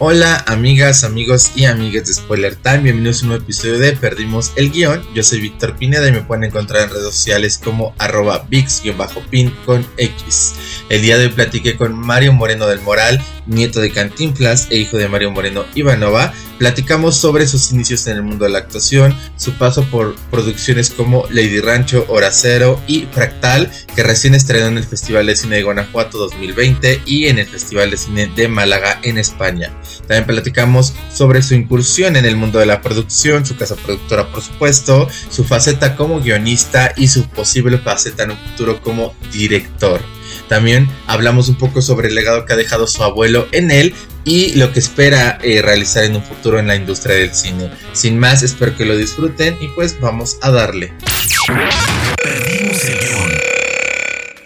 Hola amigas, amigos y amigas de Spoiler Time, bienvenidos a un nuevo episodio de Perdimos el Guión. Yo soy Víctor Pineda y me pueden encontrar en redes sociales como arroba VIX-pin con X. El día de hoy platiqué con Mario Moreno del Moral, nieto de Cantinflas e hijo de Mario Moreno Ivanova. Platicamos sobre sus inicios en el mundo de la actuación, su paso por producciones como Lady Rancho, Hora Cero y Fractal, que recién estrenó en el Festival de Cine de Guanajuato 2020 y en el Festival de Cine de Málaga en España. También platicamos sobre su incursión en el mundo de la producción, su casa productora por supuesto, su faceta como guionista y su posible faceta en un futuro como director. También hablamos un poco sobre el legado que ha dejado su abuelo en él y lo que espera eh, realizar en un futuro en la industria del cine. Sin más, espero que lo disfruten y pues vamos a darle.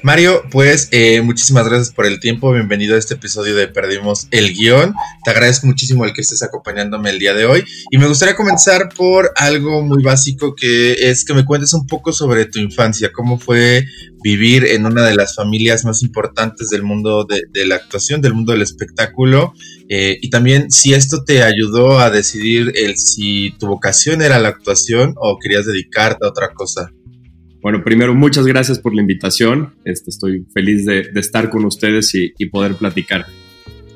Mario, pues eh, muchísimas gracias por el tiempo. Bienvenido a este episodio de Perdimos el Guión. Te agradezco muchísimo el que estés acompañándome el día de hoy. Y me gustaría comenzar por algo muy básico que es que me cuentes un poco sobre tu infancia. ¿Cómo fue vivir en una de las familias más importantes del mundo de, la actuación, del mundo del espectáculo? Eh, y también si esto te ayudó a decidir el si tu vocación era la actuación o querías dedicarte a otra cosa. Bueno, primero, muchas gracias por la invitación. Este, estoy feliz de, estar con ustedes y, poder platicar.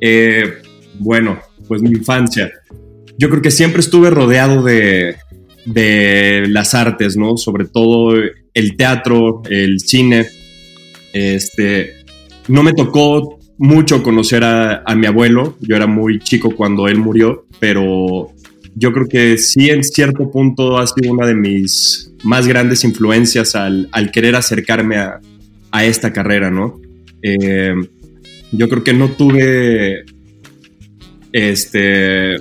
Eh, bueno, pues mi infancia. Yo creo que siempre estuve rodeado de, las artes, ¿no? Sobre todo el teatro, el cine. Este, no me tocó mucho conocer a, a mi abuelo. Yo era muy chico cuando él murió, pero yo creo que sí en cierto punto ha sido una de mis más grandes influencias al, querer acercarme a, esta carrera, ¿no? Eh, yo creo que no tuve este,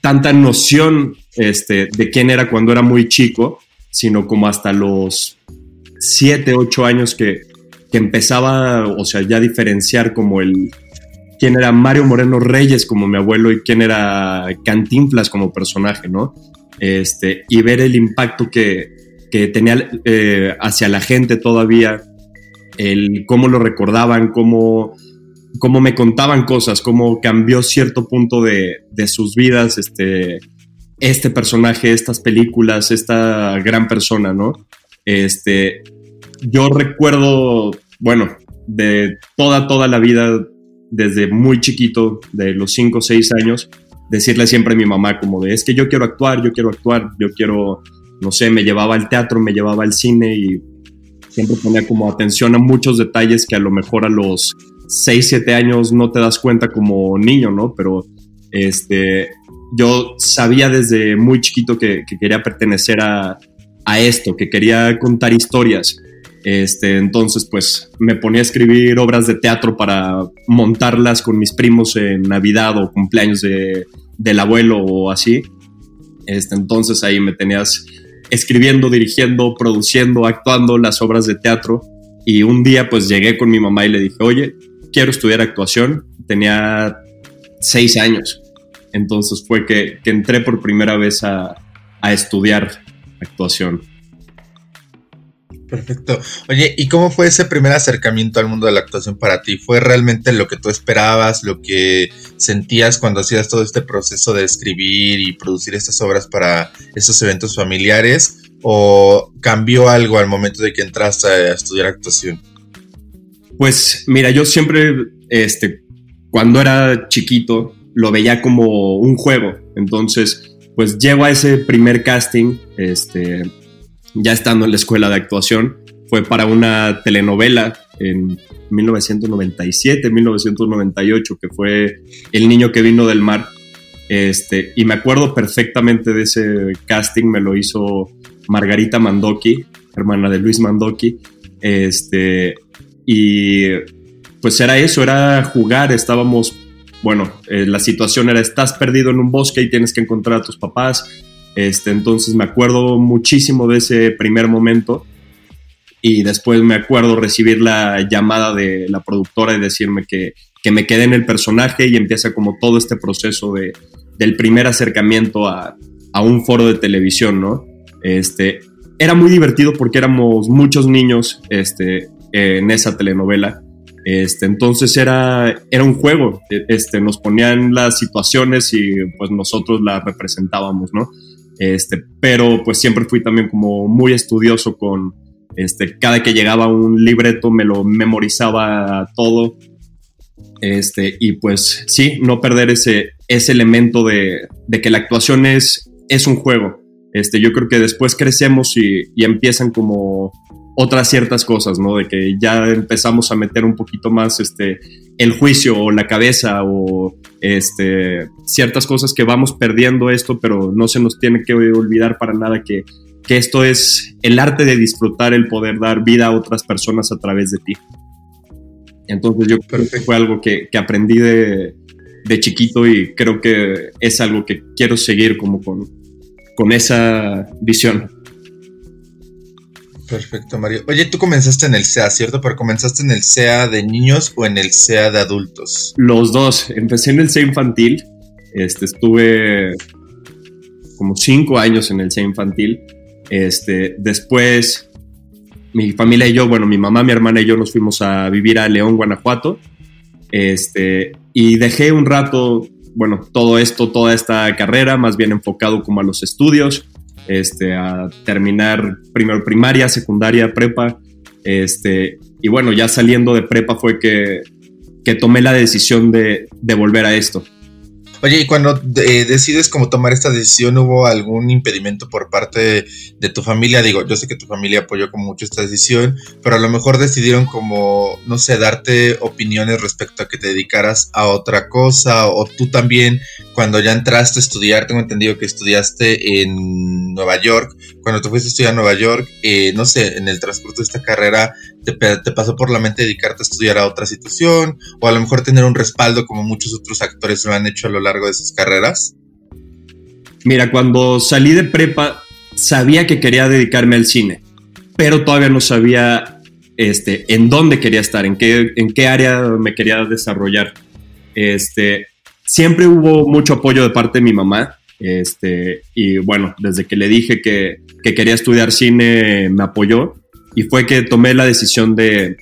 tanta noción este, de quién era cuando era muy chico, sino como hasta los 7, 8 años que, que empezaba, o sea, ya a diferenciar como el, quién era Mario Moreno Reyes como mi abuelo y quién era Cantinflas como personaje, ¿no? Este, y ver el impacto que, tenía eh, hacia la gente todavía, el cómo lo recordaban, cómo, cómo me contaban cosas, cómo cambió cierto punto de, sus vidas este, este personaje, estas películas, esta gran persona, ¿no? Este, yo recuerdo, bueno, de toda, toda la vida desde muy chiquito, de los 5 o 6 años, decirle siempre a mi mamá como de, es que yo quiero actuar, yo quiero actuar, yo quiero, no sé, me llevaba al teatro, me llevaba al cine y siempre ponía como atención a muchos detalles que a lo mejor a los 6, 7 años no te das cuenta como niño, ¿no? Pero este, yo sabía desde muy chiquito que, quería pertenecer a, a, esto, que quería contar historias. Este, entonces, pues me ponía a escribir obras de teatro para montarlas con mis primos en Navidad o cumpleaños de, del abuelo o así. Este, entonces ahí me tenías escribiendo, dirigiendo, produciendo, actuando las obras de teatro. Y un día pues llegué con mi mamá y le dije, oye, quiero estudiar actuación. Tenía seis años. Entonces fue que, entré por primera vez a, a estudiar actuación. Perfecto. Oye, ¿y cómo fue ese primer acercamiento al mundo de la actuación para ti? ¿Fue realmente lo que tú esperabas, lo que sentías cuando hacías todo este proceso de escribir y producir estas obras para esos eventos familiares? ¿O cambió algo al momento de que entraste a estudiar actuación? Pues mira, yo siempre, este, cuando era chiquito, lo veía como un juego. Entonces, pues llego a ese primer casting, este, ya estando en la escuela de actuación. Fue para una telenovela en 1997, 1998, que fue El niño que vino del mar. Este, y me acuerdo perfectamente de ese casting, me lo hizo Margarita Mandoki, hermana de Luis Mandoki. Este, y pues era eso, era jugar, estábamos, bueno, eh, la situación era, estás perdido en un bosque y tienes que encontrar a tus papás, este, entonces me acuerdo muchísimo de ese primer momento y después me acuerdo recibir la llamada de la productora y decirme que, que me quedé en el personaje y empieza como todo este proceso de, del primer acercamiento a, a un foro de televisión, ¿no? Este, era muy divertido porque éramos muchos niños este, en esa telenovela. Este, entonces era, era un juego, este, nos ponían las situaciones y pues nosotros las representábamos, ¿no? Este, pero pues siempre fui también como muy estudioso con, este, cada que llegaba un libreto me lo memorizaba todo. Este, y pues sí, no perder ese, ese elemento de, que la actuación es, es un juego. Este, yo creo que después crecemos y, empiezan como otras ciertas cosas, ¿no? De que ya empezamos a meter un poquito más este, el juicio o la cabeza o este, ciertas cosas que vamos perdiendo esto, pero no se nos tiene que olvidar para nada que que esto es el arte de disfrutar, el poder dar vida a otras personas a través de ti. Entonces yo creo que fue algo que, aprendí de, chiquito y creo que es algo que quiero seguir como con, con esa visión. Perfecto, Mario. Oye, tú comenzaste en el SEA, ¿cierto? Pero comenzaste en el SEA de niños o en el SEA de adultos. Los dos. Empecé en el SEA infantil. Este, estuve como cinco años en el SEA infantil este, después, mi familia y yo, bueno, mi mamá, mi hermana y yo nos fuimos a vivir a León, Guanajuato. Este, y dejé un rato, bueno, todo esto, toda esta carrera, más bien enfocado como a los estudios, este, a terminar primero primaria, secundaria, prepa. Este, y bueno, ya saliendo de prepa fue que, que tomé la decisión de, de volver a esto. Oye, y cuando eh, decides como tomar esta decisión, ¿hubo algún impedimento por parte de, tu familia? Digo, yo sé que tu familia apoyó como mucho esta decisión, pero a lo mejor decidieron como, no sé, darte opiniones respecto a que te dedicaras a otra cosa, o tú también, cuando ya entraste a estudiar, tengo entendido que estudiaste en Nueva York, cuando te fuiste a estudiar a Nueva York, eh, no sé, en el transcurso de esta carrera, te, pasó por la mente dedicarte a estudiar a otra situación o a lo mejor tener un respaldo como muchos otros actores lo han hecho a lo largo de sus carreras? Mira, cuando salí de prepa sabía que quería dedicarme al cine, pero todavía no sabía este, en dónde quería estar, en qué, en qué área me quería desarrollar. Este, siempre hubo mucho apoyo de parte de mi mamá. Este, y bueno, desde que le dije que, que quería estudiar cine, me apoyó y fue que tomé la decisión de,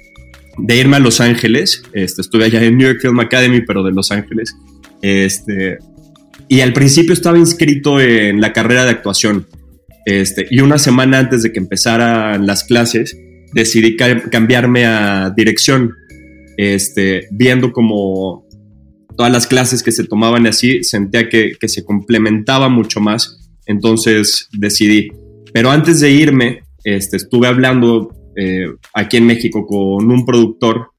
irme a Los Ángeles. Este, estuve allá en New York Film Academy, pero de Los Ángeles. Este, y al principio estaba inscrito en la carrera de actuación. Este, y una semana antes de que empezaran las clases, decidí cambiarme a dirección. Este, viendo como todas las clases que se tomaban así, sentía que, que se complementaba mucho más. Entonces decidí. Pero antes de irme, este, estuve hablando eh, aquí en México con un productor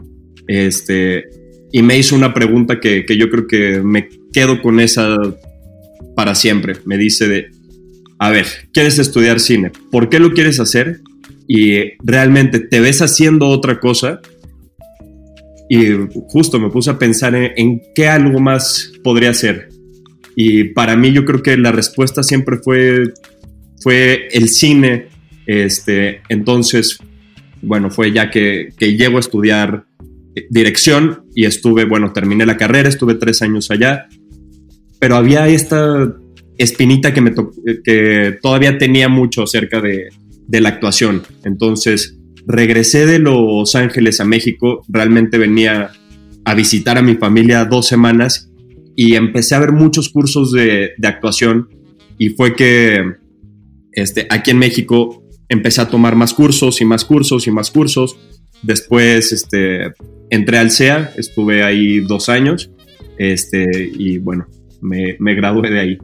este, y me hizo una pregunta que, yo creo que me quedo con esa para siempre. Me dice de, a ver, ¿quieres estudiar cine? ¿Por qué lo quieres hacer? Y realmente te ves haciendo otra cosa. Y justo me puse a pensar en, qué algo más podría hacer. Y para mí yo creo que la respuesta siempre fue, fue el cine este, entonces, bueno, fue ya que, que llego a estudiar dirección y estuve, bueno, terminé la carrera, estuve tres años allá, pero había esta espinita que, me que todavía tenía mucho acerca de, de la actuación. Entonces, regresé de Los Ángeles a México, realmente venía a visitar a mi familia dos semanas y empecé a ver muchos cursos de, de actuación y fue que este, aquí en México empecé a tomar más cursos y más cursos y más cursos. Después este, entré al CEA, estuve ahí dos años este, y bueno, me, me gradué de ahí.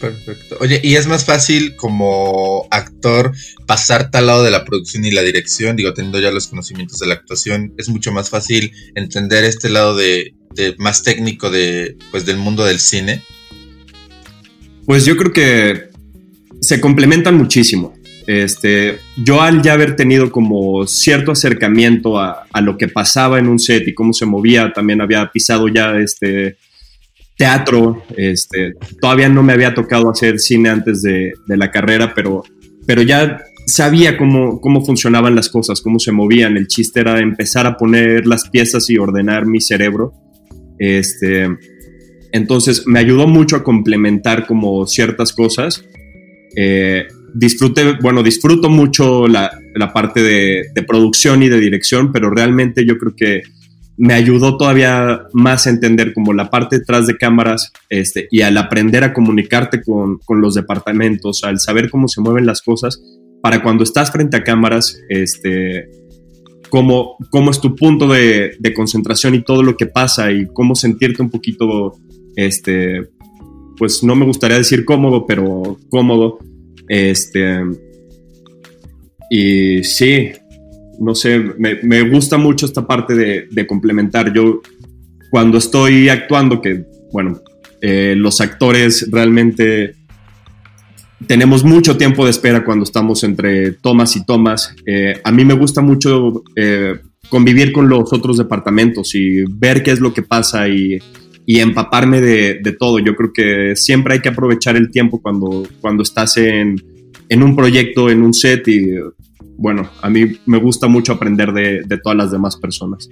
Perfecto. Oye, ¿y es más fácil como actor pasar al lado de la producción y la dirección? Digo, teniendo ya los conocimientos de la actuación, es mucho más fácil entender este lado de, de más técnico de, pues, del mundo del cine. Pues yo creo que se complementan muchísimo. Este, yo al ya haber tenido como cierto acercamiento a, lo que pasaba en un set y cómo se movía, también había pisado ya este teatro, este, todavía no me había tocado hacer cine antes de, la carrera, pero, pero ya sabía cómo, cómo funcionaban las cosas, cómo se movían. El chiste era empezar a poner las piezas y ordenar mi cerebro. Este, entonces me ayudó mucho a complementar como ciertas cosas. Eh, disfrute, bueno, disfruto mucho la, la parte de, producción y de dirección, pero realmente yo creo que me ayudó todavía más a entender como la parte detrás de cámaras este, y al aprender a comunicarte con, con los departamentos, al saber cómo se mueven las cosas, para cuando estás frente a cámaras, este, cómo, cómo es tu punto de, de, concentración y todo lo que pasa y cómo sentirte un poquito, este, pues no me gustaría decir cómodo, pero cómodo. Este, y sí, no sé, me, me gusta mucho esta parte de, de, complementar. Yo cuando estoy actuando, que bueno, eh, los actores realmente tenemos mucho tiempo de espera cuando estamos entre tomas y tomas. Eh, a mí me gusta mucho eh, convivir con los otros departamentos y ver qué es lo que pasa y, y empaparme de, de, todo. Yo creo que siempre hay que aprovechar el tiempo cuando, cuando estás en, en un proyecto, en un set y bueno, a mí me gusta mucho aprender de, de, todas las demás personas.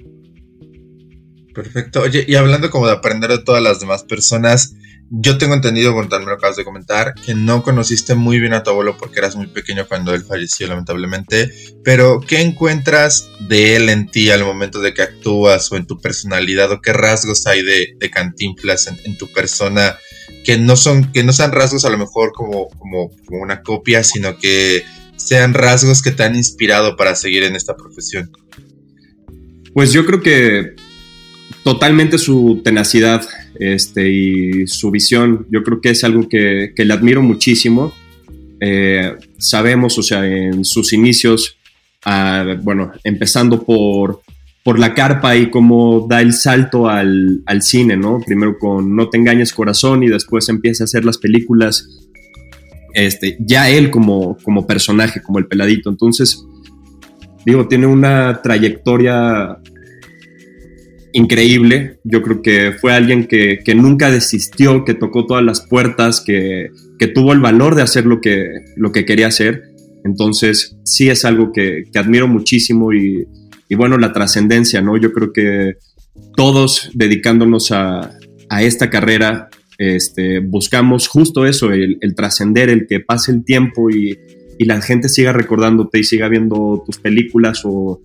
Perfecto. Oye, y hablando como de aprender de todas las demás personas, yo tengo entendido, bueno, también lo acabas de comentar, que no conociste muy bien a tu abuelo porque eras muy pequeño cuando él falleció, lamentablemente. Pero, ¿qué encuentras de él en ti al momento de que actúas o en tu personalidad? ¿O qué rasgos hay de, de Cantinflas en, tu persona que no son, que no sean rasgos a lo mejor como, como una copia, sino que sean rasgos que te han inspirado para seguir en esta profesión? Pues yo creo que totalmente su tenacidad este, y su visión, yo creo que es algo que, que le admiro muchísimo. Eh, sabemos, o sea, en sus inicios, uh, bueno, empezando por, por la carpa y cómo da el salto al, al, cine, ¿no? Primero con No te engañes corazón y después empieza a hacer las películas, este, ya él como, como personaje, como el peladito. Entonces, digo, tiene una trayectoria increíble. Yo creo que fue alguien que, que, nunca desistió, que tocó todas las puertas, que, que, tuvo el valor de hacer lo que, lo que quería hacer. Entonces, sí es algo que, que admiro muchísimo y, y bueno, la trascendencia, ¿no? Yo creo que todos dedicándonos a, a esta carrera, este, buscamos justo eso, el, trascender, el que pase el tiempo y, y la gente siga recordándote y siga viendo tus películas o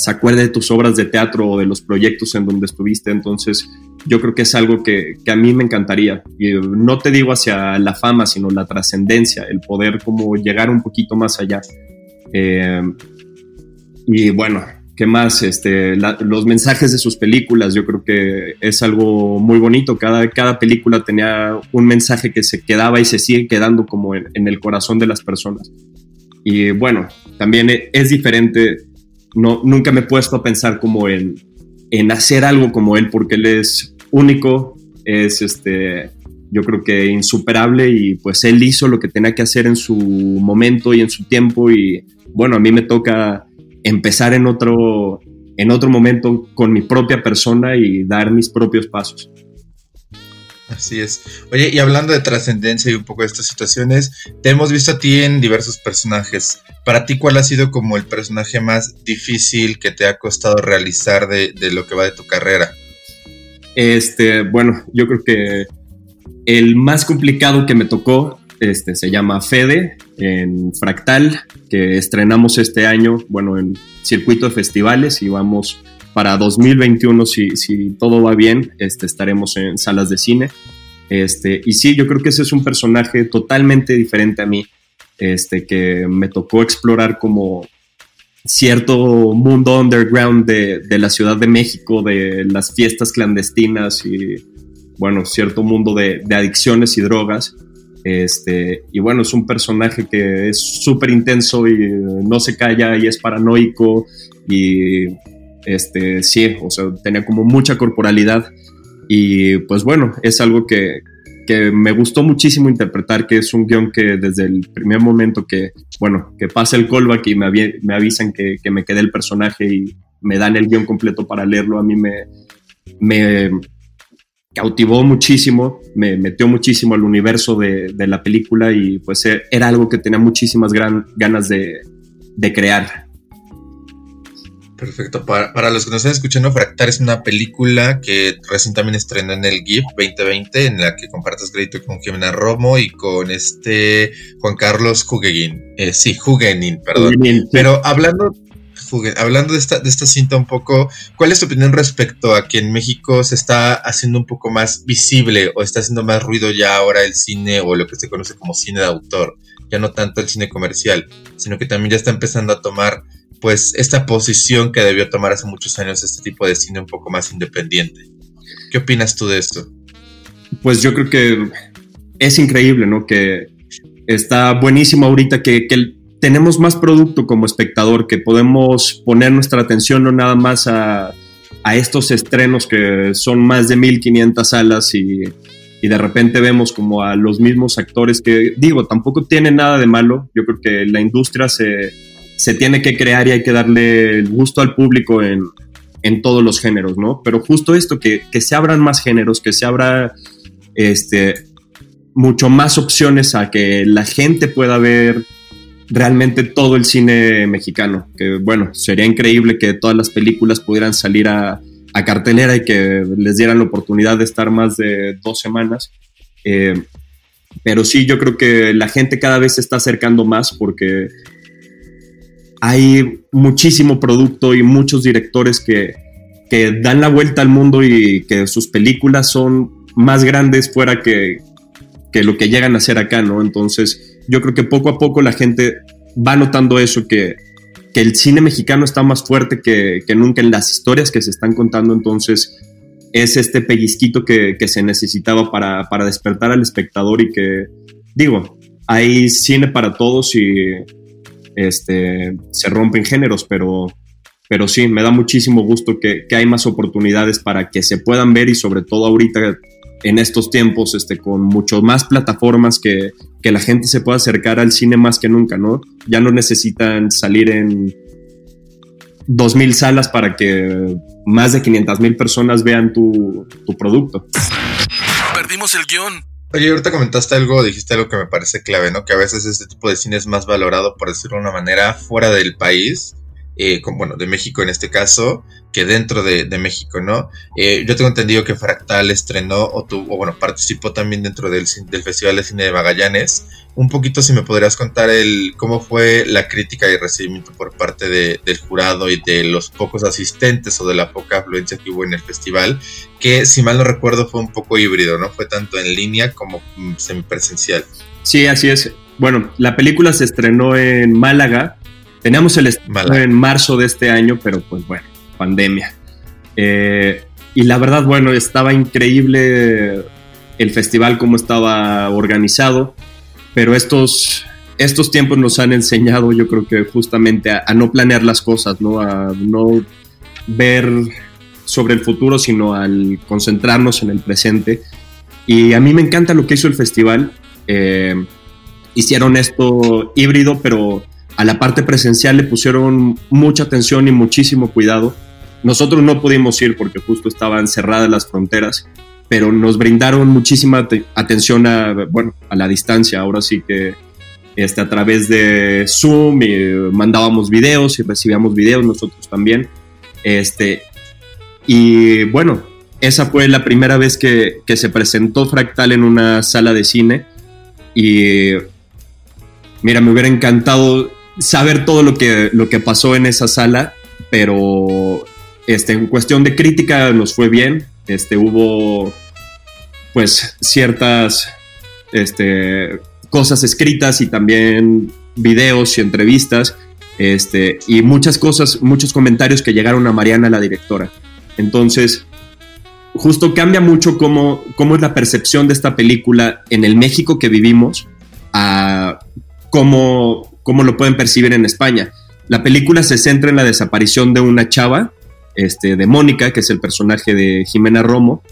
se acuerde de tus obras de teatro o de los proyectos en donde estuviste. Entonces, yo creo que es algo que, que, a mí me encantaría. Y no te digo hacia la fama, sino la trascendencia, el poder como llegar un poquito más allá. Eh, y bueno, ¿qué más? Este, la, los mensajes de sus películas, yo creo que es algo muy bonito. Cada, cada película tenía un mensaje que se quedaba y se sigue quedando como en, en el corazón de las personas. Y bueno, también es diferente no, nunca me he puesto a pensar como en, en hacer algo como él, porque él es único, es este, yo creo que insuperable y pues él hizo lo que tenía que hacer en su momento y en su tiempo y bueno, a mí me toca empezar en otro, en otro momento con mi propia persona y dar mis propios pasos. Así es. Oye, y hablando de trascendencia y un poco de estas situaciones, te hemos visto a ti en diversos personajes. Para ti, ¿cuál ha sido como el personaje más difícil que te ha costado realizar de, de lo que va de tu carrera? Este, bueno, yo creo que el más complicado que me tocó este, se llama Fede en Fractal, que estrenamos este año, bueno, en circuito de festivales y vamos para 2021, si, todo va bien, este, estaremos en salas de cine. Este, y sí, yo creo que ese es un personaje totalmente diferente a mí, este, que me tocó explorar como cierto mundo underground de, la Ciudad de México, de las fiestas clandestinas y, bueno, cierto mundo de, de adicciones y drogas. Este, y bueno, es un personaje que es súper intenso y no se calla y es paranoico y este, sí, o sea, tenía como mucha corporalidad y pues bueno, es algo que, que me gustó muchísimo interpretar, que es un guion que desde el primer momento que, bueno, que pasa el callback y me, me avisan que, que, me quedé el personaje y me dan el guion completo para leerlo, a mí me, me, cautivó muchísimo, me metió muchísimo al universo de, la película y pues era algo que tenía muchísimas ganas de, crear. Perfecto. Para, los que nos están escuchando, Fractal es una película que recién también estrenó en el GIF 2020, en la que compartes crédito con Jimena Romo y con este Juan Carlos Huguenin. Eh, sí, Huguenin, perdón. Pero hablando, hablando de esta, de esta cinta un poco, ¿cuál es tu opinión respecto a que en México se está haciendo un poco más visible o está haciendo más ruido ya ahora el cine o lo que se conoce como cine de autor? Ya no tanto el cine comercial, sino que también ya está empezando a tomar pues esta posición que debió tomar hace muchos años este tipo de cine un poco más independiente. ¿Qué opinas tú de esto? Pues yo creo que es increíble, ¿no? Que está buenísimo ahorita que, tenemos más producto como espectador, que podemos poner nuestra atención no nada más a, estos estrenos que son más de 1500 salas y, de repente vemos como a los mismos actores que, digo, tampoco tiene nada de malo. Yo creo que la industria se, tiene que crear y hay que darle el gusto al público en, todos los géneros, ¿no? Pero justo esto, que, que se abran más géneros, que se abra este, mucho más opciones a que la gente pueda ver realmente todo el cine mexicano. Que bueno, sería increíble que todas las películas pudieran salir a, cartelera y que les dieran la oportunidad de estar más de dos semanas. Eh, pero sí, yo creo que la gente cada vez se está acercando más porque hay muchísimo producto y muchos directores que, que dan la vuelta al mundo y que sus películas son más grandes fuera que, que lo que llegan a hacer acá, ¿no? Entonces, yo creo que poco a poco la gente va notando eso, que, el cine mexicano está más fuerte que, nunca en las historias que se están contando, entonces es este pellizquito que, se necesitaba para, despertar al espectador y que, digo, hay cine para todos y este, se rompen géneros, pero, pero sí, me da muchísimo gusto que, que hay más oportunidades para que se puedan ver y sobre todo ahorita en estos tiempos, este, con mucho más plataformas que, que la gente se pueda acercar al cine más que nunca, ¿no? Ya no necesitan salir en 2.000 salas para que más de 500.000 personas vean tu, tu producto. Perdimos el guion. Oye, ahorita comentaste algo, dijiste algo que me parece clave, ¿no? Que a veces este tipo de cine es más valorado, por decirlo de una manera, fuera del país eh, bueno, de México en este caso, que dentro de, México, ¿no? Eh, yo tengo entendido que Fractal estrenó o, tuvo, bueno, participó también dentro del, Festival de Cine de Magallanes. Un poquito si me podrías contar el cómo fue la crítica y recibimiento por parte del jurado y de los pocos asistentes o de la poca afluencia que hubo en el festival, que si mal no recuerdo fue un poco híbrido, ¿no? Fue tanto en línea como mm, semipresencial. Sí, así es. Bueno, la película se estrenó en Málaga Teníamos el estreno en marzo de este año, pero pues bueno, pandemia. Eh, y la verdad, bueno, estaba increíble el festival, como estaba organizado, pero estos, estos tiempos nos han enseñado, yo creo que justamente a, no planear las cosas, ¿no? A no ver sobre el futuro, sino al concentrarnos en el presente. Y a mí me encanta lo que hizo el festival. Eh, hicieron esto híbrido, pero a la parte presencial le pusieron mucha atención y muchísimo cuidado. Nosotros no pudimos ir porque justo estaban cerradas las fronteras, pero nos brindaron muchísima atención a, bueno, a la distancia. Ahora sí que este, a través de Zoom mandábamos videos y recibíamos videos nosotros también. Este, y bueno, esa fue la primera vez que, que se presentó Fractal en una sala de cine. Y mira, me hubiera encantado saber todo lo que, lo que pasó en esa sala, pero este, en cuestión de crítica nos fue bien. Este, hubo pues ciertas este, cosas escritas y también videos y entrevistas este, y muchas cosas, muchos comentarios que llegaron a Mariana, la directora. Entonces, justo cambia mucho cómo, cómo es la percepción de esta película en el México que vivimos a cómo, cómo lo pueden percibir en España. La película se centra en la desaparición de una chava, este, de Mónica, que es el personaje de Jimena Romo,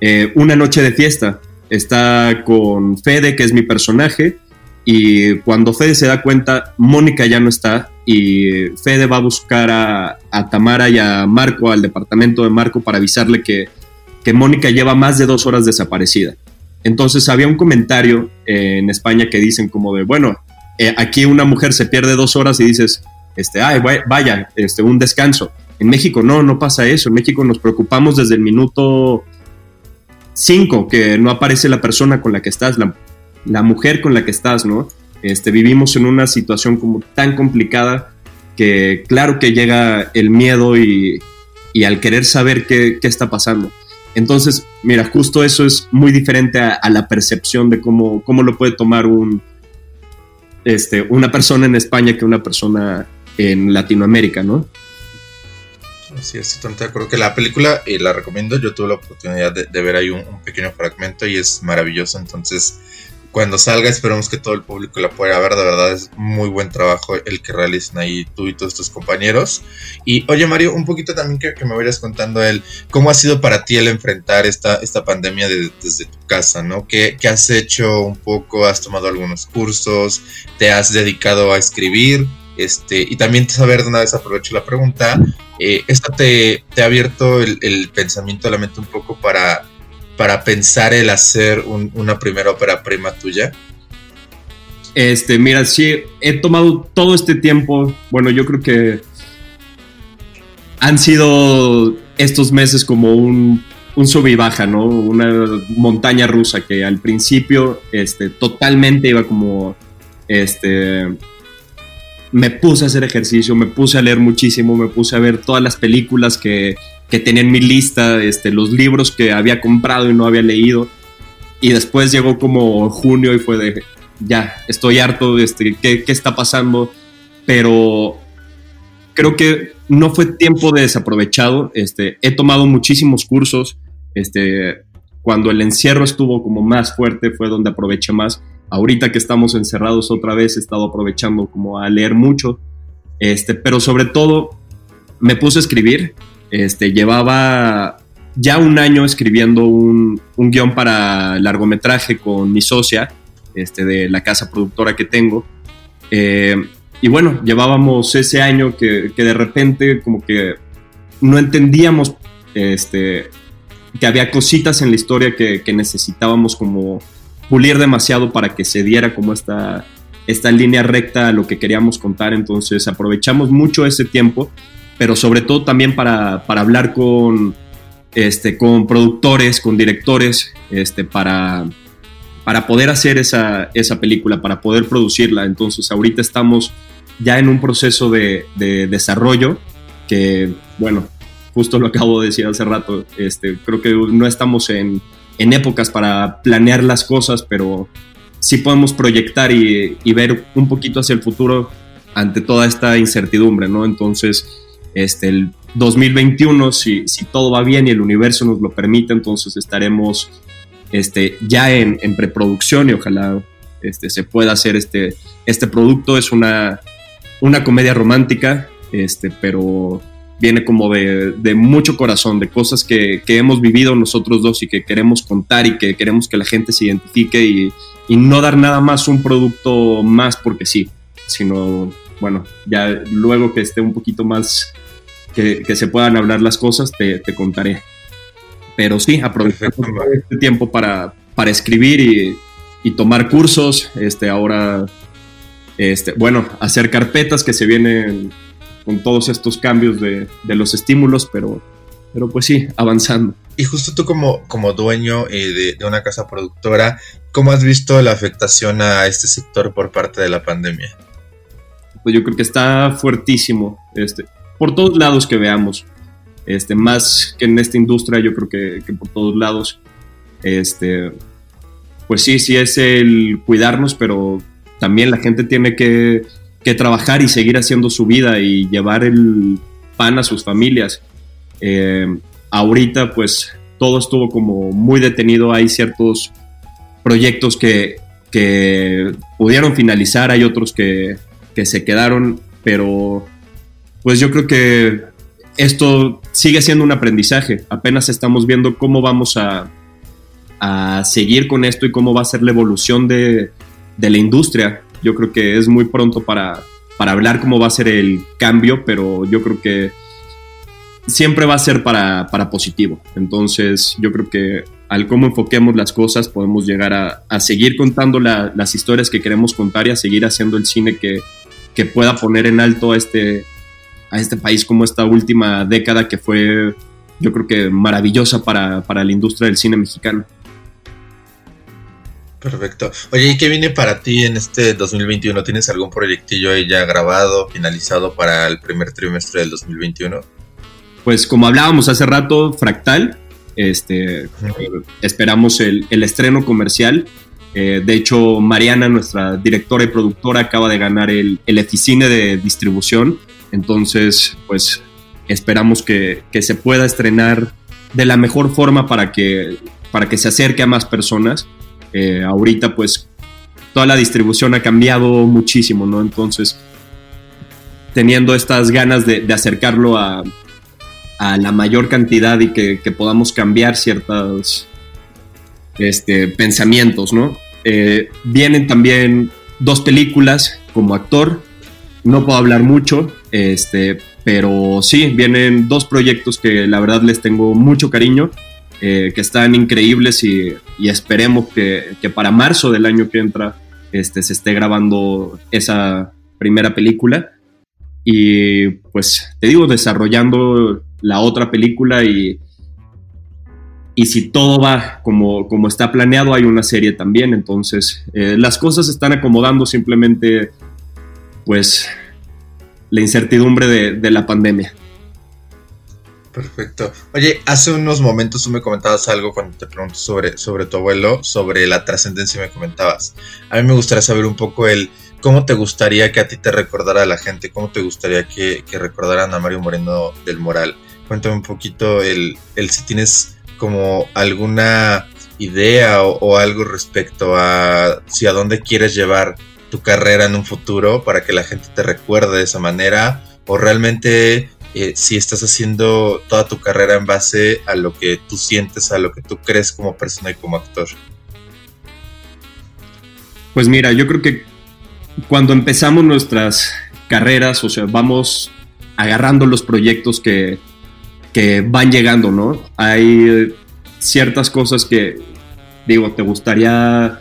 eh, una noche de fiesta. Está con Fede, que es mi personaje, y cuando Fede se da cuenta, Mónica ya no está, y Fede va a buscar a, Tamara y a Marco, al departamento de Marco, para avisarle que, que Mónica lleva más de dos horas desaparecida. Entonces había un comentario en España que dicen como de, bueno, eh, aquí una mujer se pierde dos horas y dices, este, ay, vaya, este, un descanso. México no, no pasa eso. En México nos preocupamos desde el minuto cinco que no aparece la persona con la que estás, la, mujer con la que estás, ¿no? Este, vivimos en una situación como tan complicada que claro que llega el miedo y, al querer saber qué, está pasando. Entonces, mira, justo eso es muy diferente a, a, la percepción de cómo, cómo lo puede tomar un, este, una persona en España que una persona en Latinoamérica, ¿no? Sí, estoy totalmente de acuerdo que la película, y la recomiendo, yo tuve la oportunidad de, ver ahí un, pequeño fragmento y es maravilloso, entonces cuando salga esperemos que todo el público la pueda ver, de verdad es muy buen trabajo el que realizan ahí tú y todos tus compañeros. Y oye Mario, un poquito también que, que me vayas contando él, ¿cómo ha sido para ti el enfrentar esta, esta pandemia de, desde tu casa, ¿no? ¿Qué, ¿Qué has hecho un poco? ¿Has tomado algunos cursos? ¿Te has dedicado a escribir? Este, y también saber de una vez aprovecho la pregunta, eh, ¿esto te, ha abierto el, el, pensamiento, la mente un poco para, para pensar el hacer un, una primera ópera prima tuya? Este, mira, sí, he tomado todo este tiempo, bueno, yo creo que han sido estos meses como un, un sub y baja, ¿no? Una montaña rusa que al principio, este, totalmente iba como, este, me puse a hacer ejercicio, me puse a leer muchísimo, me puse a ver todas las películas que, que tenía en mi lista, este, los libros que había comprado y no había leído. Y después llegó como junio y fue de, ya, estoy harto, este, ¿qué, qué está pasando? Pero creo que no fue tiempo de desaprovechado. Este, he tomado muchísimos cursos. Este, cuando el encierro estuvo como más fuerte fue donde aproveché más ahorita que estamos encerrados otra vez he estado aprovechando como a leer mucho, este, pero sobre todo me puse a escribir, este, llevaba ya un año escribiendo un, guion para largometraje con mi socia, este, de la casa productora que tengo, eh, y bueno, llevábamos ese año que, que, de repente como que no entendíamos este, que había cositas en la historia que, que necesitábamos como pulir demasiado para que se diera como esta, esta línea recta a lo que queríamos contar. Entonces aprovechamos mucho ese tiempo, pero sobre todo también para, para hablar con, este, con productores, con directores, este, para, para poder hacer esa, esa película, para poder producirla. Entonces ahorita estamos ya en un proceso de, de desarrollo que, bueno, justo lo acabo de decir hace rato, este, creo que no estamos en en épocas para planear las cosas, pero sí podemos proyectar y, ver un poquito hacia el futuro ante toda esta incertidumbre, ¿no? Entonces, este, el 2021, si, si todo va bien y el universo nos lo permite, entonces estaremos este, ya en, en preproducción y ojalá este, se pueda hacer este, este producto. Es una, una comedia romántica, este, pero viene como de, de mucho corazón, de cosas que, que, hemos vivido nosotros dos y que queremos contar y que queremos que la gente se identifique y, y no dar nada más un producto más porque sí, sino, bueno, ya luego que esté un poquito más, que, que se puedan hablar las cosas, te, te contaré. Pero sí, aprovechando este tiempo para, para escribir y, y, tomar cursos, este, ahora, este, bueno, hacer carpetas que se vienen con todos estos cambios de, de los estímulos, pero, pero pues sí, avanzando. Y justo tú como, como dueño eh, de, de, una casa productora, ¿cómo has visto la afectación a este sector por parte de la pandemia? Pues yo creo que está fuertísimo, este, por todos lados que veamos, este, más que en esta industria, yo creo que, que por todos lados, este, pues sí, sí es el cuidarnos, pero también la gente tiene que que trabajar y seguir haciendo su vida y llevar el pan a sus familias. Eh, ahorita pues todo estuvo como muy detenido, hay ciertos proyectos que, que pudieron finalizar, hay otros que, que, se quedaron, pero pues yo creo que esto sigue siendo un aprendizaje, apenas estamos viendo cómo vamos a, a seguir con esto y cómo va a ser la evolución de, de la industria yo creo que es muy pronto para, para hablar cómo va a ser el cambio, pero yo creo que siempre va a ser para, para, positivo. Entonces yo creo que al cómo enfoquemos las cosas podemos llegar a, a seguir contando las historias que queremos contar y a seguir haciendo el cine que, que pueda poner en alto a este, a este país como esta última década que fue yo creo que maravillosa para, para la industria del cine mexicano. Perfecto. Oye, ¿y qué viene para ti en este 2021? ¿Tienes algún proyectillo ahí ya grabado, finalizado para el primer trimestre del 2021? Pues como hablábamos hace rato, Fractal, este, esperamos el, estreno comercial. Eh, de hecho, Mariana, nuestra directora y productora, acaba de ganar el, el Eficine de distribución. Entonces, pues esperamos que, se pueda estrenar de la mejor forma para que, para que se acerque a más personas. Ahorita pues toda la distribución ha cambiado muchísimo, ¿no? Entonces, teniendo estas ganas de, acercarlo a, la mayor cantidad y que, podamos cambiar ciertos este, pensamientos, ¿no? Eh, vienen también dos películas como actor, no puedo hablar mucho, este, pero sí, vienen dos proyectos que la verdad les tengo mucho cariño, eh, que están increíbles y, esperemos que, para marzo del año que entra este, se esté grabando esa primera película. Y pues te digo, desarrollando la otra película y, y si todo va como, como está planeado, hay una serie también. Entonces, eh, las cosas se están acomodando simplemente, pues la incertidumbre de, la pandemia. Perfecto. Oye, hace unos momentos tú me comentabas algo cuando te pregunto sobre, sobre tu abuelo, sobre la trascendencia me comentabas. A mí me gustaría saber un poco el cómo te gustaría que a ti te recordara la gente, cómo te gustaría que, recordaran a Mario Moreno del Moral. Cuéntame un poquito el, el si tienes como alguna idea o, o, algo respecto a si a dónde quieres llevar tu carrera en un futuro para que la gente te recuerde de esa manera o realmente eh, si estás haciendo toda tu carrera en base a lo que tú sientes, a lo que tú crees como persona y como actor. Pues mira, yo creo que cuando empezamos nuestras carreras, o sea, vamos agarrando los proyectos que, que van llegando, ¿no? Hay ciertas cosas que, digo, te gustaría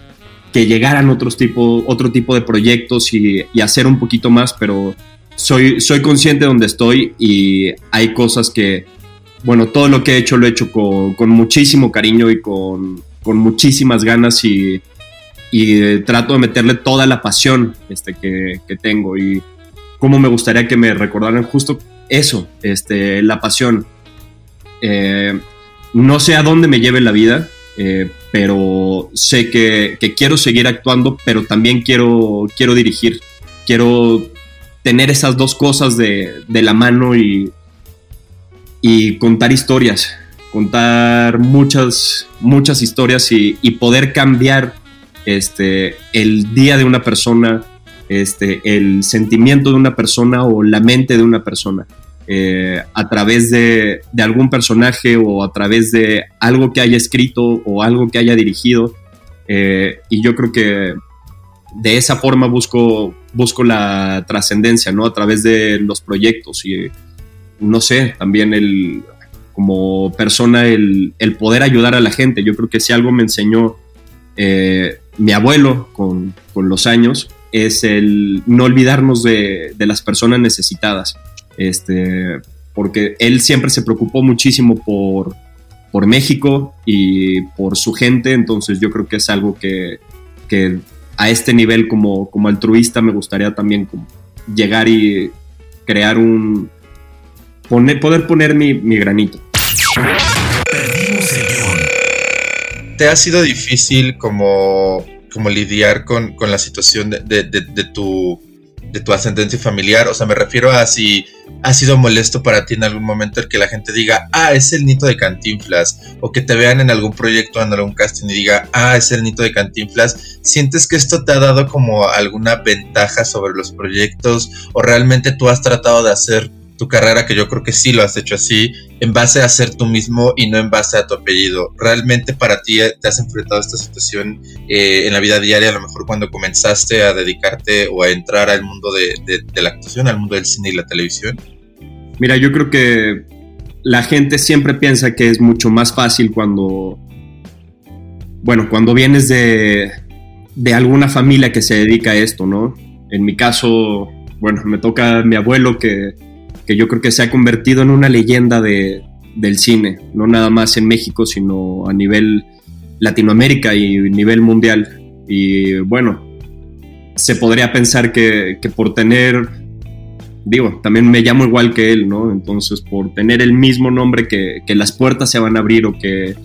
que llegaran otros tipo, otro tipo de proyectos y, hacer un poquito más, pero soy, soy consciente de donde estoy y hay cosas que, bueno, todo lo que he hecho lo he hecho con, muchísimo cariño y con, muchísimas ganas y, trato de meterle toda la pasión este, que, tengo y cómo me gustaría que me recordaran justo eso, este, la pasión. Eh, no sé a dónde me lleve la vida, eh, pero sé que, quiero seguir actuando, pero también quiero, quiero dirigir, quiero tener esas dos cosas de, la mano y, y contar historias, contar muchas, muchas historias y, poder cambiar este, el día de una persona, este, el sentimiento de una persona o la mente de una persona. Eh, a través de, algún personaje o a través de algo que haya escrito o algo que haya dirigido. Eh, y yo creo que de esa forma busco, busco la trascendencia, ¿no? A través de los proyectos y, no sé, también el, como persona, el, poder ayudar a la gente. Yo creo que si algo me enseñó eh, mi abuelo con, los años, es el no olvidarnos de, de las personas necesitadas este, porque él siempre se preocupó muchísimo por, por México y por su gente, entonces yo creo que es algo que, que a este nivel como, como altruista me gustaría también llegar y crear un... Poner, poder poner mi, mi granito. ¿Te ha sido difícil como, como lidiar con, con la situación de, de, de, tu, de tu ascendencia familiar? O sea, me refiero a si ha sido molesto para ti en algún momento el que la gente diga, ah, es el Nito de Cantinflas, o que te vean en algún proyecto, en algún casting y diga, ah, es el Nito de Cantinflas, ¿sientes que esto te ha dado como alguna ventaja sobre los proyectos o realmente tú has tratado de hacer tu carrera, que yo creo que sí lo has hecho así, en base a ser tú mismo y no en base a tu apellido. ¿Realmente para ti te has enfrentado a esta situación eh, en la vida diaria, a lo mejor cuando comenzaste a dedicarte o a entrar al mundo de, de la actuación, al mundo del cine y la televisión? Mira, yo creo que la gente siempre piensa que es mucho más fácil cuando, bueno, cuando vienes de, de alguna familia que se dedica a esto, ¿no? En mi caso, bueno, me toca mi abuelo que, que yo creo que se ha convertido en una leyenda de, del cine, no nada más en México, sino a nivel Latinoamérica y nivel mundial. Y bueno, se podría pensar que, que por tener, digo, también me llamo igual que él, ¿no? Entonces, por tener el mismo nombre, que, que las puertas se van a abrir o que,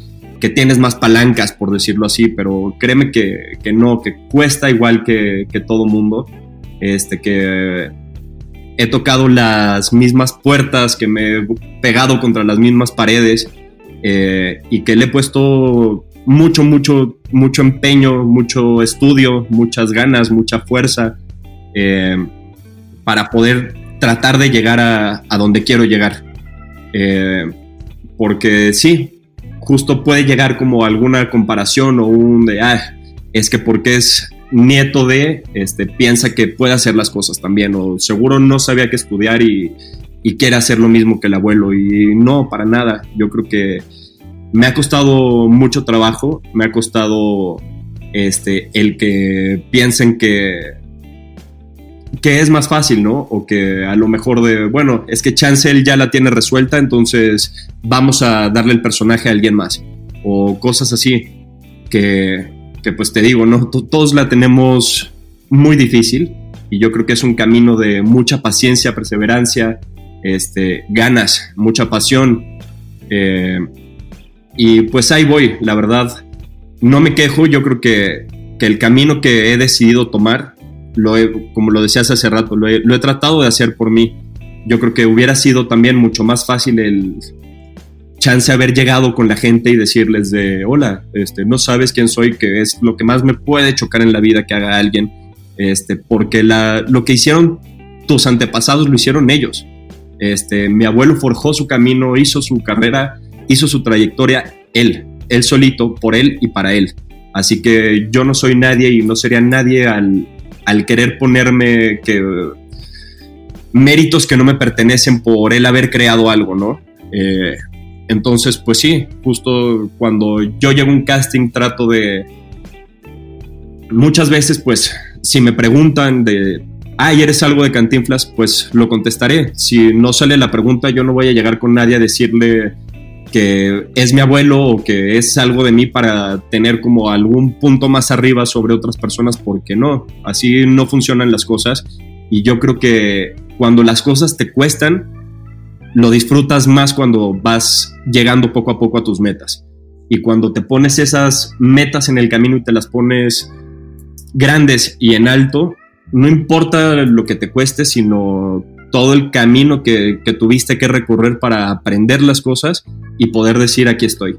que, tienes más palancas, por decirlo así, pero créeme que, no, que cuesta igual que todo mundo, este, que he tocado las mismas puertas, que me he pegado contra las mismas paredes eh, y que le he puesto mucho, mucho, mucho empeño, mucho estudio, muchas ganas, mucha fuerza eh, para poder tratar de llegar a, donde quiero llegar. Eh, porque sí, justo puede llegar como alguna comparación o un de, ah, es que porque es nieto de, este, piensa que puede hacer las cosas también, o seguro no sabía qué estudiar y, y quiere hacer lo mismo que el abuelo, y no, para nada, yo creo que me ha costado mucho trabajo, me ha costado este, el que piensen que, que es más fácil, ¿no? O que a lo mejor de, bueno, es que Chancel ya la tiene resuelta, entonces vamos a darle el personaje a alguien más. O cosas así, que, pues te digo. Todos la tenemos muy difícil y yo creo que es un camino de mucha paciencia, perseverancia, este, ganas, mucha pasión. Eh, y pues ahí voy, la verdad. No me quejo, yo creo que, que el camino que he decidido tomar, lo como lo decías hace rato, lo he, lo he tratado de hacer por mí. Yo creo que hubiera sido también mucho más fácil el, chance haber llegado con la gente y decirles de, hola, este, no sabes quién soy, que es lo que más me puede chocar en la vida que haga alguien, este, porque la, lo que hicieron tus antepasados lo hicieron ellos. Este, mi abuelo forjó su camino, hizo su carrera, hizo su trayectoria él, él solito, por él y para él. Así que yo no soy nadie y no sería nadie al, al querer ponerme que méritos que no me pertenecen por él haber creado algo, ¿no? Eh, entonces, pues sí, justo cuando yo llego un casting trato de... Muchas veces, pues, si me preguntan de, ay, eres algo de Cantinflas, pues lo contestaré. Si no sale la pregunta, yo no voy a llegar con nadie a decirle que es mi abuelo o que es algo de mí para tener como algún punto más arriba sobre otras personas, porque no, así no funcionan las cosas. Y yo creo que cuando las cosas te cuestan, lo disfrutas más cuando vas llegando poco a poco a tus metas. Y cuando te pones esas metas en el camino y te las pones grandes y en alto, no importa lo que te cueste, sino todo el camino que, que tuviste que recorrer para aprender las cosas y poder decir aquí estoy.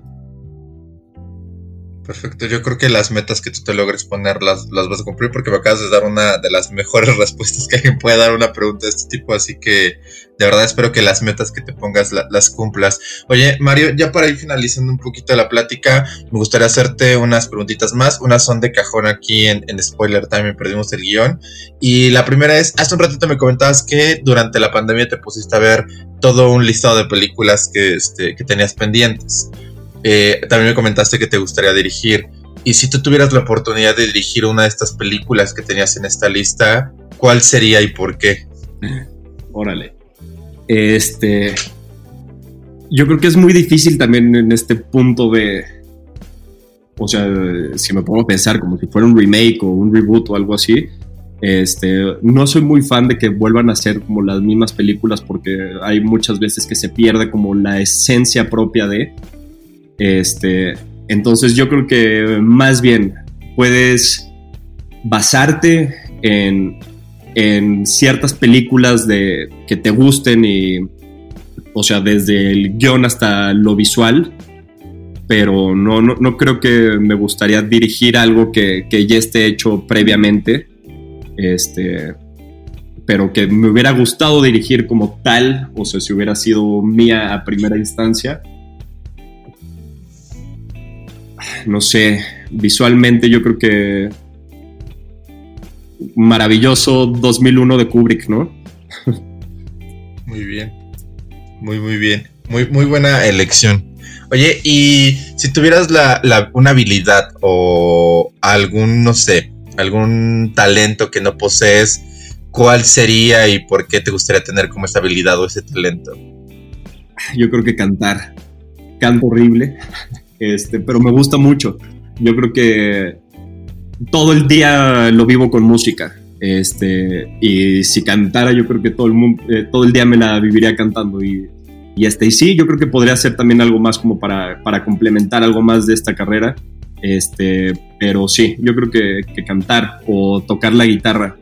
Perfecto, yo creo que las metas que tú te logres poner las, las, vas a cumplir porque me acabas de dar una de las mejores respuestas que alguien puede dar a una pregunta de este tipo, así que de verdad espero que las metas que te pongas las cumplas. Oye, Mario, ya para ir finalizando un poquito la plática, me gustaría hacerte unas preguntitas más, unas son de cajón aquí en, en Spoiler Time, perdimos el guion, y la primera es, hace un ratito me comentabas que durante la pandemia te pusiste a ver todo un listado de películas que, este, que tenías pendientes. Eh, también me comentaste que te gustaría dirigir. Y si tú tuvieras la oportunidad de dirigir una de estas películas que tenías en esta lista, ¿cuál sería y por qué? Órale. Este. Yo creo que es muy difícil también en este punto de. O sea, si me pongo a pensar como si fuera un remake o un reboot o algo así. Este, no soy muy fan de que vuelvan a ser como las mismas películas porque hay muchas veces que se pierde como la esencia propia de. Este, entonces yo creo que más bien puedes basarte en, en ciertas películas de, que te gusten y, o sea, desde el guion hasta lo visual, pero no, no, creo que me gustaría dirigir algo que, que, ya esté hecho previamente, este, pero que me hubiera gustado dirigir como tal, o sea, si hubiera sido mía a primera instancia no sé, visualmente yo creo que maravilloso 2001 de Kubrick, ¿no? Muy bien, muy, muy bien. Muy, muy buena elección. Oye, y si tuvieras la, una habilidad o algún, no sé, algún talento que no posees, ¿cuál sería y por qué te gustaría tener como esa habilidad o ese talento? Yo creo que cantar. Canto horrible, este, pero me gusta mucho. Yo creo que todo el día lo vivo con música. Este, y si cantara, yo creo que todo el, mundo, eh, todo el día me la viviría cantando. Y, y, este, y sí, yo creo que podría ser también algo más como para, para complementar algo más de esta carrera. Este, pero sí, yo creo que, que cantar o tocar la guitarra.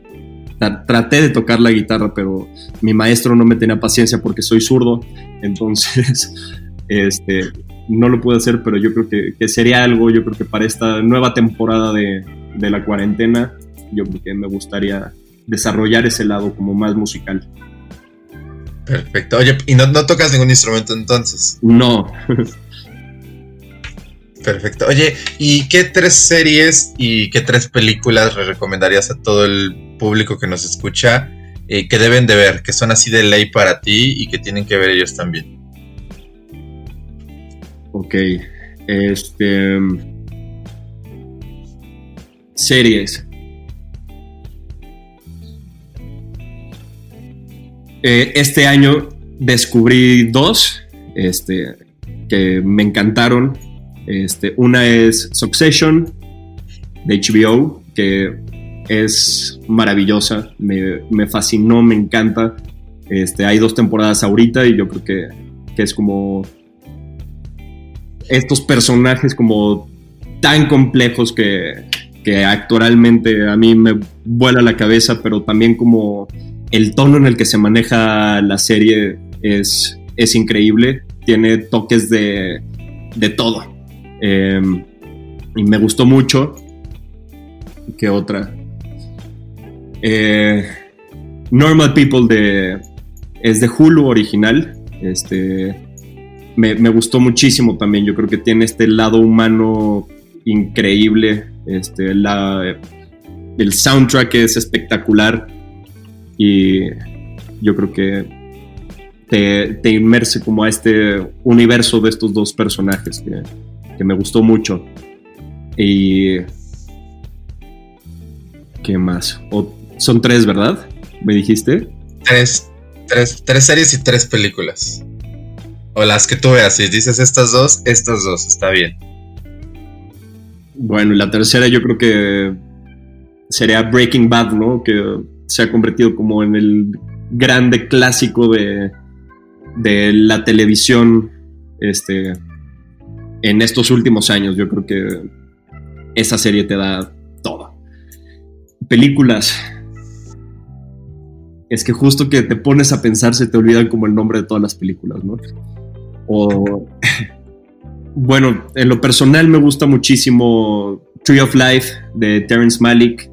Traté de tocar la guitarra, pero mi maestro no me tenía paciencia porque soy zurdo. Entonces, este, no lo pude hacer, pero yo creo que, que sería algo, yo creo que para esta nueva temporada de, de la cuarentena, yo creo que me gustaría desarrollar ese lado como más musical. Perfecto. Oye, ¿y no, tocas ningún instrumento entonces? No. Perfecto. Oye, ¿y qué tres series y qué tres películas le recomendarías a todo el público que nos escucha eh, que deben de ver, que son así de ley para ti y que tienen que ver ellos también? Ok. Este. Series. Eh, este año descubrí dos este, que me encantaron. Este, una es Succession de HBO, que es maravillosa, me, fascinó, me encanta. Este, hay dos temporadas ahorita y yo creo que, que es como estos personajes como tan complejos que, que actoralmente a mí me vuela la cabeza, pero también como el tono en el que se maneja la serie es, es increíble, tiene toques de, de todo. Em, y me gustó mucho. ¿Qué otra? Eh, Normal People de, es de Hulu original. Este, me, gustó muchísimo también. Yo creo que tiene este lado humano increíble. Este, la, el soundtrack es espectacular y yo creo que te, te inmerse como a este universo de estos dos personajes que, que me gustó mucho. Y... ¿Qué más? son tres, ¿verdad? ¿Me dijiste? Tres, tres, tres series y tres películas. O las que tú veas. Si dices estas dos, estas dos, está bien. Bueno, y la tercera yo creo que sería Breaking Bad, ¿no? Que se ha convertido como en el grande clásico de, de la televisión este, en estos últimos años. Yo creo que esa serie te da todo. Películas. Es que justo que te pones a pensar se te olvidan como el nombre de todas las películas, ¿no? O... Bueno, en lo personal me gusta muchísimo Tree of Life de Terrence Malick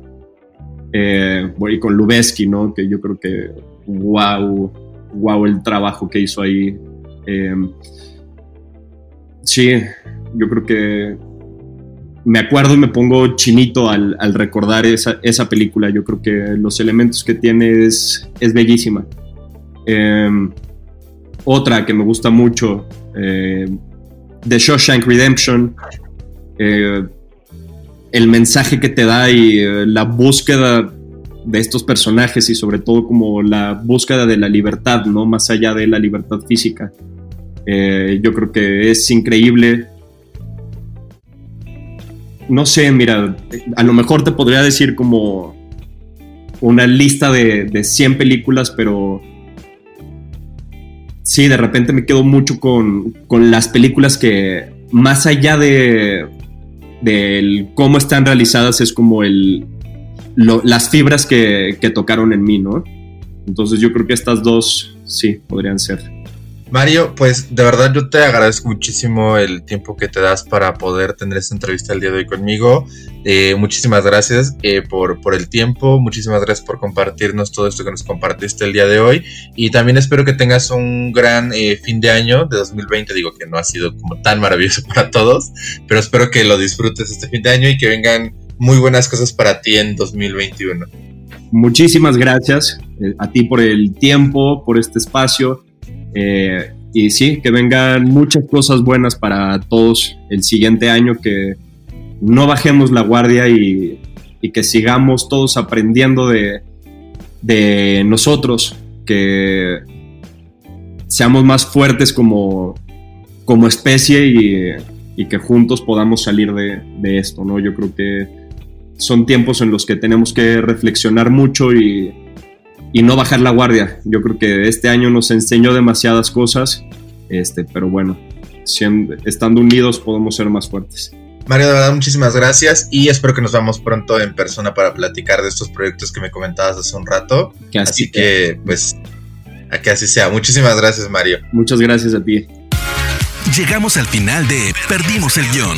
eh, y con Lubeski, ¿no? Que yo creo que, wow, wow el trabajo que hizo ahí. Em, sí, yo creo que me acuerdo y me pongo chinito al, recordar esa, película. Yo creo que los elementos que tiene es, bellísima. Em, otra que me gusta mucho, eh, The Shawshank Redemption. Eh, el mensaje que te da y eh, la búsqueda de estos personajes y sobre todo como la búsqueda de la libertad, ¿no? Más allá de la libertad física. Eh, yo creo que es increíble. No sé, mira, a lo mejor te podría decir como una lista de, de 100 películas, pero sí, de repente me quedo mucho con, con las películas que más allá de, del cómo están realizadas es como el, las fibras que, que, tocaron en mí, ¿no? Entonces yo creo que estas dos sí podrían ser. Mario, pues de verdad yo te agradezco muchísimo el tiempo que te das para poder tener esta entrevista el día de hoy conmigo. Eh, muchísimas gracias eh, por, por el tiempo, muchísimas gracias por compartirnos todo esto que nos compartiste el día de hoy y también espero que tengas un gran eh, fin de año de 2020, digo que no ha sido como tan maravilloso para todos, pero espero que lo disfrutes este fin de año y que vengan muy buenas cosas para ti en 2021. Muchísimas gracias a ti por el tiempo, por este espacio. Y sí, que vengan muchas cosas buenas para todos el siguiente año, que no bajemos la guardia y, que sigamos todos aprendiendo de, de nosotros, que seamos más fuertes como, como especie y, que juntos podamos salir de, de, esto, ¿no? Yo creo que son tiempos en los que tenemos que reflexionar mucho y, y no bajar la guardia. Yo creo que este año nos enseñó demasiadas cosas, este, pero bueno, estando unidos podemos ser más fuertes. Mario, de verdad, muchísimas gracias y espero que nos vamos pronto en persona para platicar de estos proyectos que me comentabas hace un rato. así, que, pues, a que así sea. Muchísimas gracias, Mario. Muchas gracias a ti. Llegamos al final de Perdimos el guion.